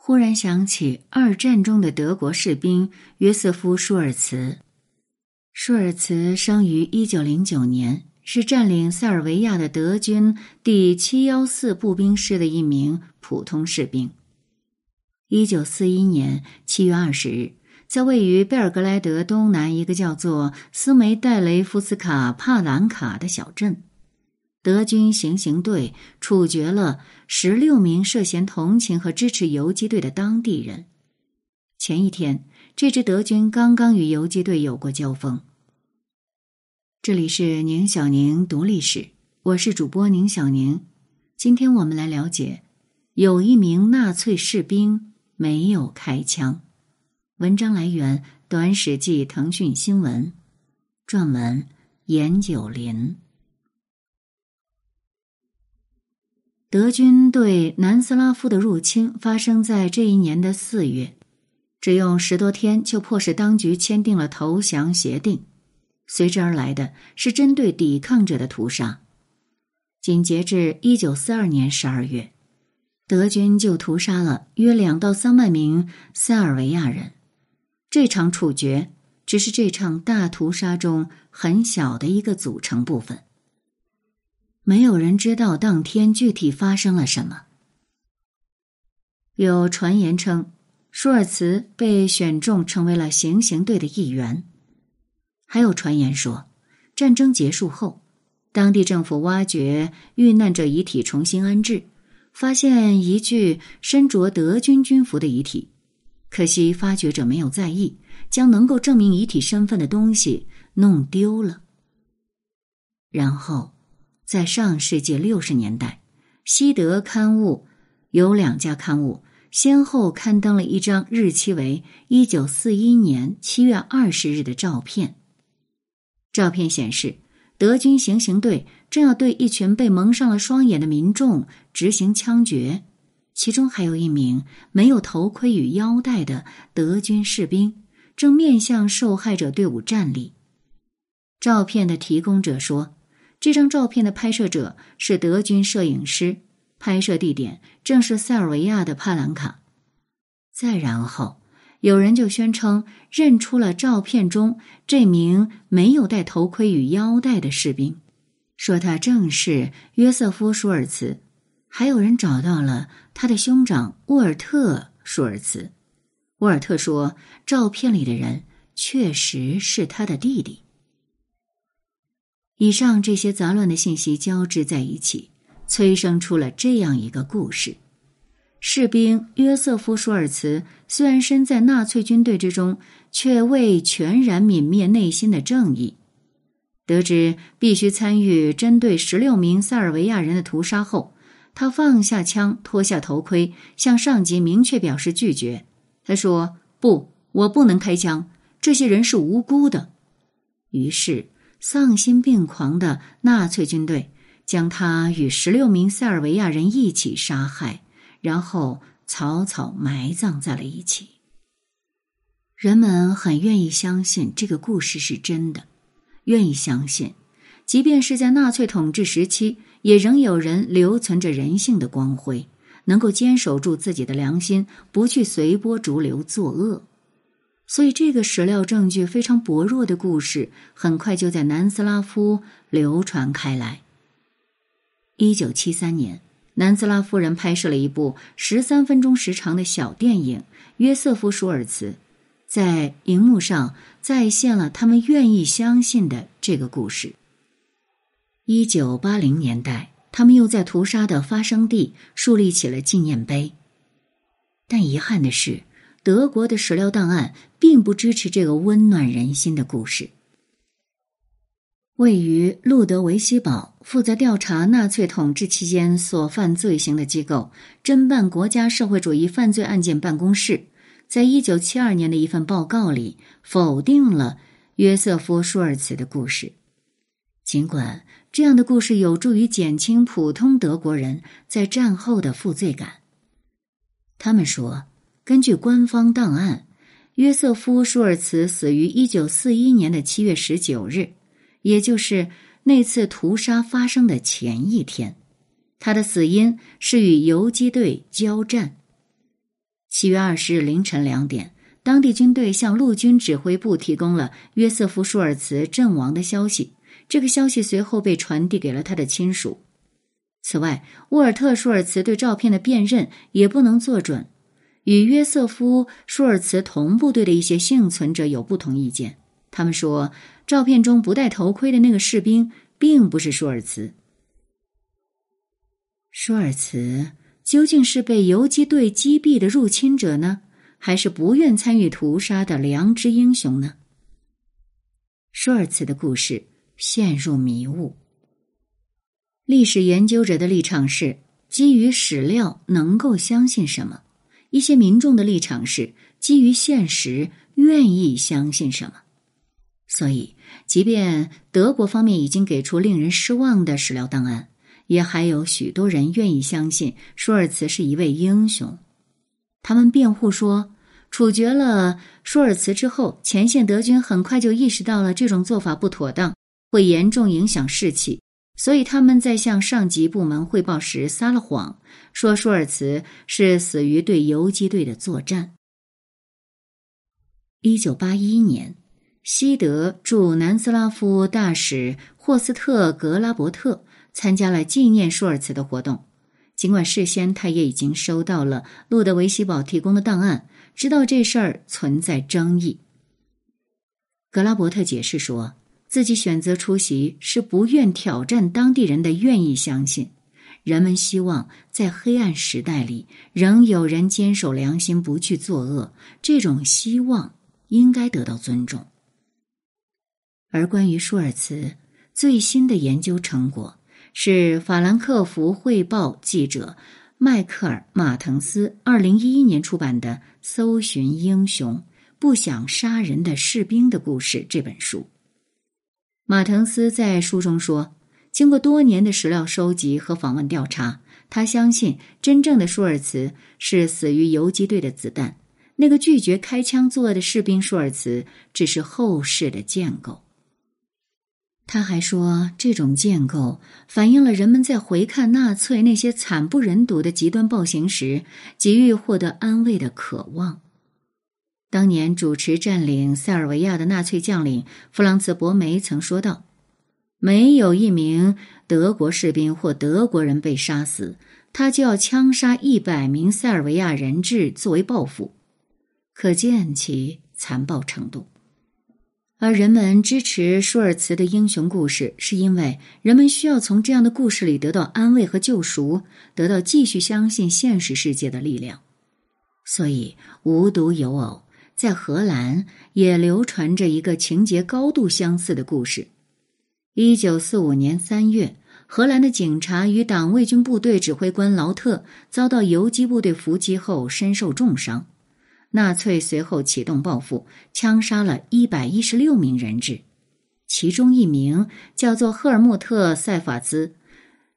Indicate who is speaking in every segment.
Speaker 1: 忽然想起二战中的德国士兵约瑟夫·舒尔茨。舒尔茨生于一九零九年，是占领塞尔维亚的德军第七幺四步兵师的一名普通士兵。一九四一年七月二十日，在位于贝尔格莱德东南一个叫做斯梅代雷夫斯卡帕兰卡的小镇，德军行刑队处决了十六名涉嫌同情和支持游击队的当地人。前一天，这支德军刚刚与游击队有过交锋。这里是宁小宁读历史，我是主播宁小宁。今天我们来了解，有一名纳粹士兵没有开枪。文章来源《短史记》腾讯新闻，撰文严九林。德军对南斯拉夫的入侵发生在这一年的四月，只用十多天就迫使当局签订了投降协定。随之而来的是针对抵抗者的屠杀。仅截至一九四二年十二月，德军就屠杀了约两到三万名塞尔维亚人。这场处决只是这场大屠杀中很小的一个组成部分。没有人知道当天具体发生了什么。有传言称，舒尔茨被选中成为了行刑队的一员。还有传言说，战争结束后，当地政府挖掘遇难者遗体重新安置，发现一具身着德军军服的遗体，可惜发掘者没有在意，将能够证明遗体身份的东西弄丢了。然后，在上世纪六十年代，西德刊物有两家刊物先后刊登了一张日期为一九四一年七月二十日的照片。照片显示，德军行刑队正要对一群被蒙上了双眼的民众执行枪决，其中还有一名没有头盔与腰带的德军士兵正面向受害者队伍站立。照片的提供者说，这张照片的拍摄者是德军摄影师，拍摄地点正是塞尔维亚的帕兰卡。再然后。有人就宣称认出了照片中这名没有戴头盔与腰带的士兵，说他正是约瑟夫·舒尔茨。还有人找到了他的兄长沃尔特·舒尔茨。沃尔特说，照片里的人确实是他的弟弟。以上这些杂乱的信息交织在一起，催生出了这样一个故事。士兵约瑟夫·舒尔茨虽然身在纳粹军队之中，却未全然泯灭内心的正义。得知必须参与针对十六名塞尔维亚人的屠杀后，他放下枪，脱下头盔，向上级明确表示拒绝。他说：“不，我不能开枪，这些人是无辜的。”于是，丧心病狂的纳粹军队将他与十六名塞尔维亚人一起杀害。然后草草埋葬在了一起。人们很愿意相信这个故事是真的，愿意相信，即便是在纳粹统治时期，也仍有人留存着人性的光辉，能够坚守住自己的良心，不去随波逐流作恶。所以，这个史料证据非常薄弱的故事，很快就在南斯拉夫流传开来。一九七三年。南斯拉夫人拍摄了一部十三分钟时长的小电影《约瑟夫·舒尔茨》，在荧幕上再现了他们愿意相信的这个故事。一九八零年代，他们又在屠杀的发生地树立起了纪念碑。但遗憾的是，德国的史料档案并不支持这个温暖人心的故事。位于路德维希堡、负责调查纳粹统治期间所犯罪行的机构——侦办国家社会主义犯罪案件办公室，在一九七二年的一份报告里否定了约瑟夫·舒尔茨的故事。尽管这样的故事有助于减轻普通德国人在战后的负罪感，他们说，根据官方档案，约瑟夫·舒尔茨死于一九四一年的七月十九日。也就是那次屠杀发生的前一天，他的死因是与游击队交战。七月二十日凌晨两点，当地军队向陆军指挥部提供了约瑟夫·舒尔茨阵亡的消息。这个消息随后被传递给了他的亲属。此外，沃尔特·舒尔茨对照片的辨认也不能做准，与约瑟夫·舒尔茨同部队的一些幸存者有不同意见。他们说，照片中不戴头盔的那个士兵并不是舒尔茨。舒尔茨究竟是被游击队击毙的入侵者呢，还是不愿参与屠杀的良知英雄呢？舒尔茨的故事陷入迷雾。历史研究者的立场是基于史料能够相信什么，一些民众的立场是基于现实愿意相信什么。所以，即便德国方面已经给出令人失望的史料档案，也还有许多人愿意相信舒尔茨是一位英雄。他们辩护说，处决了舒尔茨之后，前线德军很快就意识到了这种做法不妥当，会严重影响士气。所以他们在向上级部门汇报时撒了谎，说舒尔茨是死于对游击队的作战。一九八一年，西德驻南斯拉夫大使霍斯特·格拉伯特参加了纪念舒尔茨的活动。尽管事先他也已经收到了路德维希堡提供的档案，知道这事儿存在争议。格拉伯特解释说。自己选择出席是不愿挑战当地人的愿意相信，人们希望在黑暗时代里仍有人坚守良心不去作恶，这种希望应该得到尊重。而关于舒尔茨最新的研究成果，是法兰克福汇报记者迈克尔·马滕斯二零一一年出版的《搜寻英雄：不想杀人的士兵的故事》这本书。马腾斯在书中说：“经过多年的史料收集和访问调查，他相信真正的舒尔茨是死于游击队的子弹。那个拒绝开枪作恶的士兵舒尔茨只是后世的建构。”他还说，这种建构反映了人们在回看纳粹那些惨不忍睹的极端暴行时，急于获得安慰的渴望。当年主持占领塞尔维亚的纳粹将领弗朗茨·博梅曾说道：“没有一名德国士兵或德国人被杀死，他就要枪杀一百名塞尔维亚人质作为报复，可见其残暴程度。”而人们支持舒尔茨的英雄故事，是因为人们需要从这样的故事里得到安慰和救赎，得到继续相信现实世界的力量。所以，无独有偶。在荷兰也流传着一个情节高度相似的故事。一九四五年三月，荷兰的警察与党卫军部队指挥官劳特遭到游击部队伏击后身受重伤。纳粹随后启动报复，枪杀了一百一十六名人质，其中一名叫做赫尔穆特·塞法兹。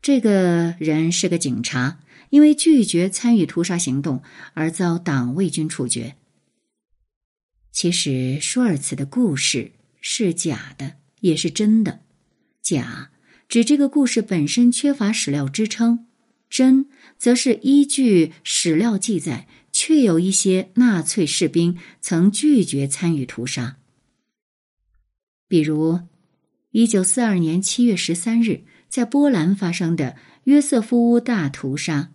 Speaker 1: 这个人是个警察，因为拒绝参与屠杀行动而遭党卫军处决。其实舒尔茨的故事是假的，也是真的。假指这个故事本身缺乏史料支撑，真则是依据史料记载，确有一些纳粹士兵曾拒绝参与屠杀。比如，一九四二年七月十三日在波兰发生的约瑟夫屋大屠杀，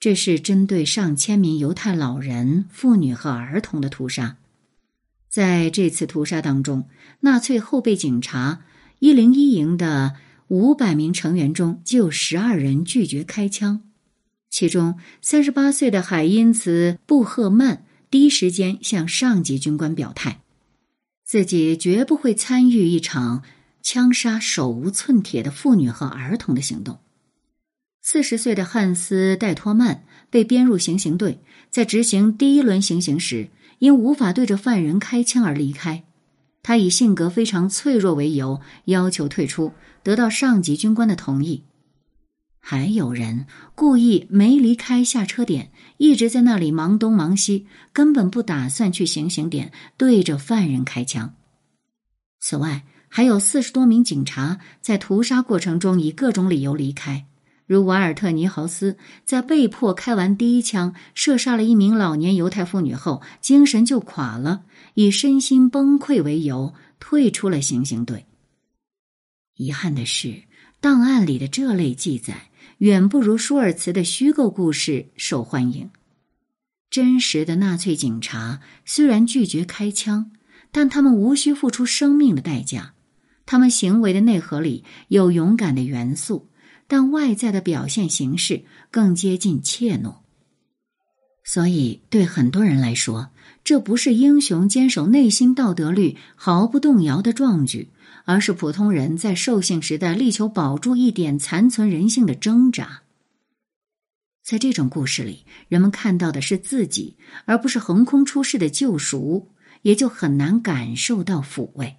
Speaker 1: 这是针对上千名犹太老人、妇女和儿童的屠杀。在这次屠杀当中，纳粹后备警察一零一营的五百名成员中，就有十二人拒绝开枪。其中，三十八岁的海因茨·布赫曼第一时间向上级军官表态，自己绝不会参与一场枪杀手无寸铁的妇女和儿童的行动。四十岁的汉斯·戴托曼被编入行刑队，在执行第一轮行刑时。因无法对着犯人开枪而离开，他以性格非常脆弱为由要求退出，得到上级军官的同意。还有人故意没离开下车点，一直在那里忙东忙西，根本不打算去行刑点对着犯人开枪。此外，还有四十多名警察在屠杀过程中以各种理由离开，如瓦尔特尼豪斯在被迫开完第一枪射杀了一名老年犹太妇女后，精神就垮了，以身心崩溃为由退出了行刑队。遗憾的是，档案里的这类记载远不如舒尔茨的虚构故事受欢迎。真实的纳粹警察虽然拒绝开枪，但他们无需付出生命的代价。他们行为的内核里有勇敢的元素。但外在的表现形式更接近怯懦，所以对很多人来说，这不是英雄坚守内心道德律毫不动摇的壮举，而是普通人在兽性时代力求保住一点残存人性的挣扎。在这种故事里，人们看到的是自己，而不是横空出世的救赎，也就很难感受到抚慰。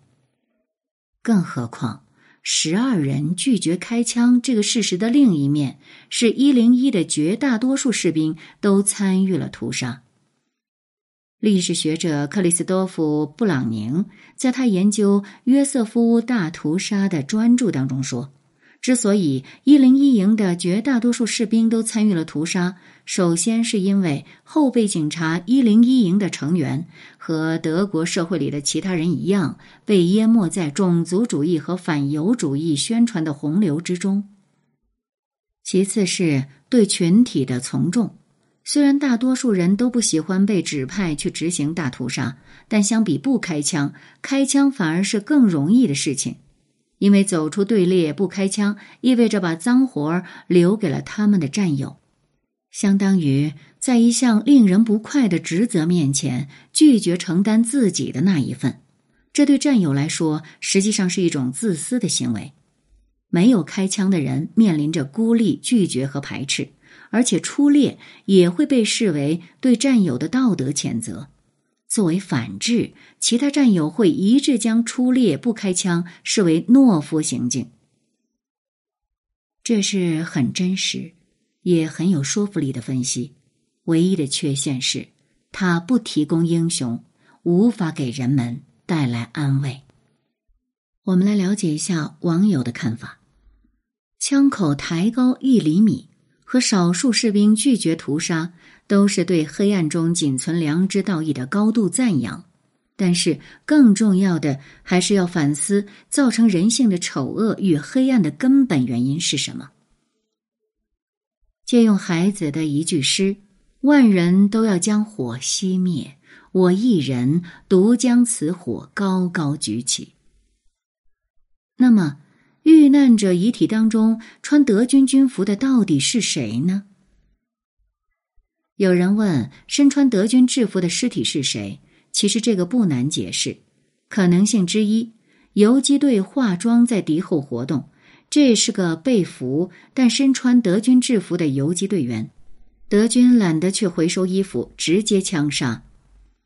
Speaker 1: 更何况。十二人拒绝开枪这个事实的另一面，是一零一的绝大多数士兵都参与了屠杀。历史学者克里斯多夫·布朗宁在他研究约瑟夫大屠杀的专著当中说。之所以一零一营的绝大多数士兵都参与了屠杀，首先是因为后备警察一零一营的成员和德国社会里的其他人一样，被淹没在种族主义和反犹主义宣传的洪流之中。其次是对群体的从众，虽然大多数人都不喜欢被指派去执行大屠杀，但相比不开枪，开枪反而是更容易的事情。因为走出队列不开枪，意味着把脏活儿留给了他们的战友，相当于在一项令人不快的职责面前拒绝承担自己的那一份。这对战友来说，实际上是一种自私的行为。没有开枪的人面临着孤立、拒绝和排斥，而且出列也会被视为对战友的道德谴责。作为反制，其他战友会一致将出列不开枪视为懦夫行径。这是很真实，也很有说服力的分析。唯一的缺陷是，他不提供英雄，无法给人们带来安慰。我们来了解一下网友的看法：枪口抬高一厘米和少数士兵拒绝屠杀。都是对黑暗中仅存良知道义的高度赞扬，但是更重要的还是要反思造成人性的丑恶与黑暗的根本原因是什么。借用孩子的一句诗：“万人都要将火熄灭，我一人独将此火高高举起。”那么，遇难者遗体当中穿德军军服的到底是谁呢？有人问：身穿德军制服的尸体是谁？其实这个不难解释。可能性之一，游击队化妆在敌后活动，这是个被俘但身穿德军制服的游击队员。德军懒得去回收衣服，直接枪杀。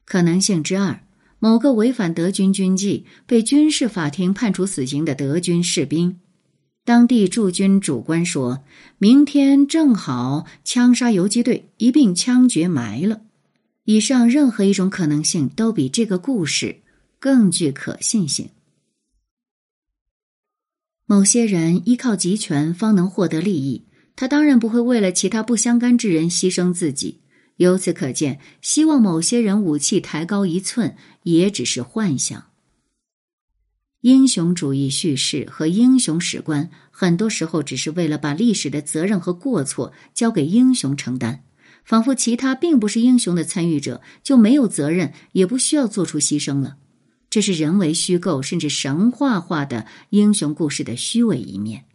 Speaker 1: 可能性之二，某个违反德军军纪、被军事法庭判处死刑的德军士兵。当地驻军主官说：“明天正好枪杀游击队，一并枪决埋了。”以上任何一种可能性都比这个故事更具可信性。某些人依靠集权方能获得利益，他当然不会为了其他不相干之人牺牲自己。由此可见，希望某些人武器抬高一寸，也只是幻想。英雄主义叙事和英雄史观，很多时候只是为了把历史的责任和过错交给英雄承担，仿佛其他并不是英雄的参与者就没有责任，也不需要做出牺牲了。这是人为虚构甚至神话化的英雄故事的虚伪一面，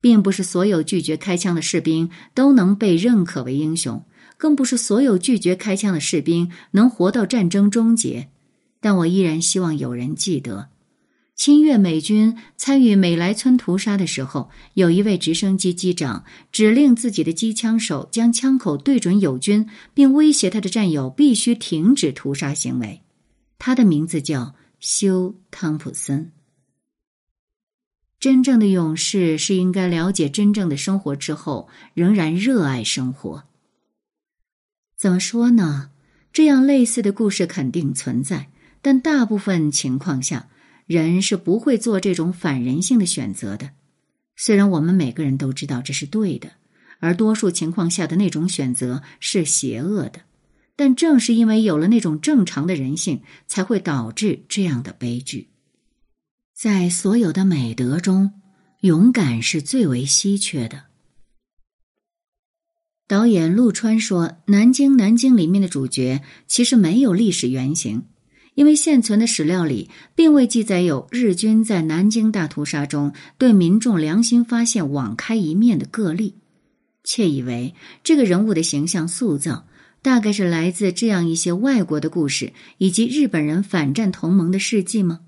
Speaker 1: 并不是所有拒绝开枪的士兵都能被认可为英雄，更不是所有拒绝开枪的士兵能活到战争终结。但我依然希望有人记得。侵越美军参与美莱村屠杀的时候，有一位直升机机长指令自己的机枪手将枪口对准友军，并威胁他的战友必须停止屠杀行为。他的名字叫休·汤普森。真正的勇士是应该了解真正的生活之后，仍然热爱生活。怎么说呢？这样类似的故事肯定存在，但大部分情况下。人是不会做这种反人性的选择的。虽然我们每个人都知道这是对的，而多数情况下的那种选择是邪恶的，但正是因为有了那种正常的人性，才会导致这样的悲剧。在所有的美德中，勇敢是最为稀缺的。导演陆川说：“南京，南京里面的主角其实没有历史原型。”因为现存的史料里并未记载有日军在南京大屠杀中对民众良心发现网开一面的个例，窃以为这个人物的形象塑造大概是来自这样一些外国的故事以及日本人反战同盟的事迹吗？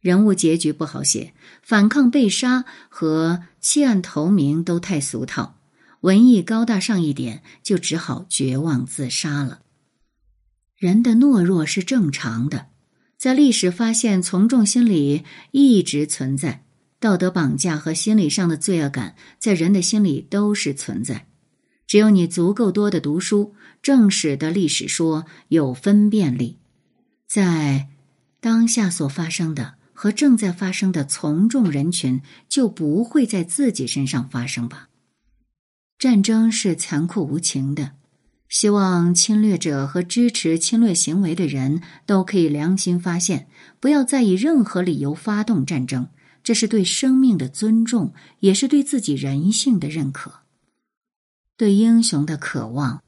Speaker 1: 人物结局不好写，反抗被杀和弃暗投明都太俗套，文艺高大上一点就只好绝望自杀了。人的懦弱是正常的，在历史发现，从众心理一直存在，道德绑架和心理上的罪恶感在人的心里都是存在。只有你足够多的读书，正史的历史说有分辨力，在当下所发生的和正在发生的从众人群，就不会在自己身上发生吧？战争是残酷无情的。希望侵略者和支持侵略行为的人都可以良心发现，不要再以任何理由发动战争。这是对生命的尊重，也是对自己人性的认可。对英雄的渴望，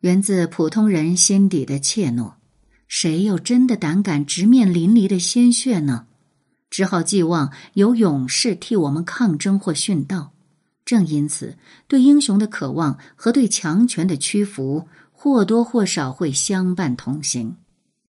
Speaker 1: 源自普通人心底的怯懦。谁又真的胆敢直面淋漓的鲜血呢？只好寄望有勇士替我们抗争或殉道。正因此，对英雄的渴望和对强权的屈服，或多或少会相伴同行。